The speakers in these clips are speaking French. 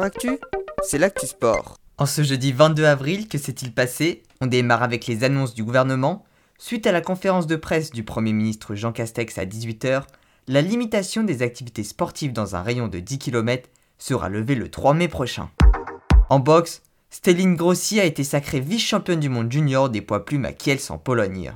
Actu, c'est l'actu sport. En ce jeudi 22 avril, que s'est-il passé? On démarre avec les annonces du gouvernement. Suite à la conférence de presse du Premier ministre Jean Castex à 18h, la limitation des activités sportives dans un rayon de 10 km sera levée le 3 mai prochain. En boxe, Stéline Grossi a été sacrée vice-championne du monde junior des poids plumes à Kiels en Pologne.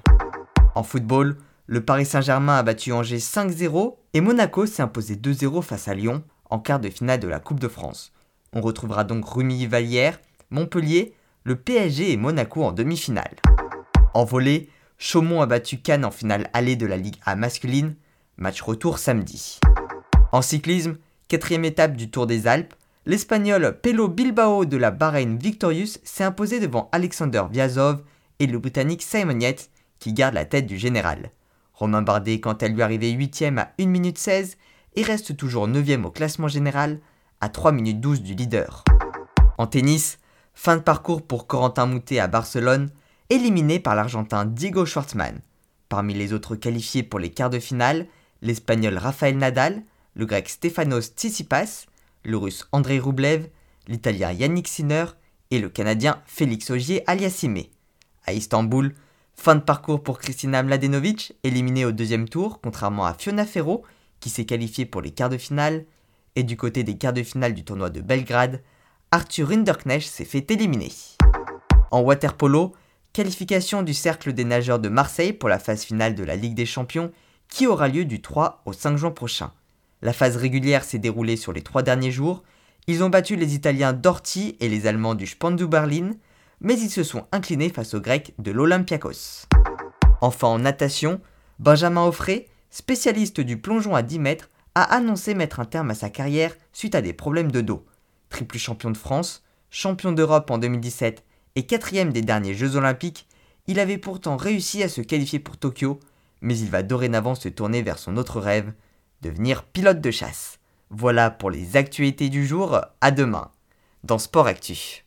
En football, le Paris Saint-Germain a battu Angers 5-0 et Monaco s'est imposé 2-0 face à Lyon en quart de finale de la Coupe de France. On retrouvera donc Rumi Vallière, Montpellier, le PSG et Monaco en demi-finale. En volée, Chaumont a battu Cannes en finale allée de la Ligue A masculine, match retour samedi. En cyclisme, quatrième étape du Tour des Alpes, l'Espagnol Pelo Bilbao de la Bahreïn Victorious s'est imposé devant Alexander Viazov et le Britannique Simon Yates qui garde la tête du général. Romain Bardet quant à lui arrivé 8ème à 1 minute 16 et reste toujours 9ème au classement général à 3 minutes 12 du leader. En tennis, fin de parcours pour Corentin Moutet à Barcelone, éliminé par l'Argentin Diego Schwartzmann. Parmi les autres qualifiés pour les quarts de finale, l'Espagnol Rafael Nadal, le Grec Stefanos Tsitsipas, le Russe Andrei Rublev, l'Italien Yannick Sinner et le Canadien Félix Augier aliassime. À Istanbul, fin de parcours pour Kristina Mladenovic, éliminée au deuxième tour, contrairement à Fiona Ferro, qui s'est qualifiée pour les quarts de finale, et du côté des quarts de finale du tournoi de Belgrade, Arthur Rinderknecht s'est fait éliminer. En waterpolo, qualification du cercle des nageurs de Marseille pour la phase finale de la Ligue des Champions qui aura lieu du 3 au 5 juin prochain. La phase régulière s'est déroulée sur les trois derniers jours. Ils ont battu les Italiens d'Orti et les Allemands du Spandu Berlin, mais ils se sont inclinés face aux Grecs de l'Olympiakos. Enfin en natation, Benjamin Offray, spécialiste du plongeon à 10 mètres, a annoncé mettre un terme à sa carrière suite à des problèmes de dos. Triple champion de France, champion d'Europe en 2017 et quatrième des derniers Jeux olympiques, il avait pourtant réussi à se qualifier pour Tokyo, mais il va dorénavant se tourner vers son autre rêve, devenir pilote de chasse. Voilà pour les actualités du jour, à demain, dans Sport Actu.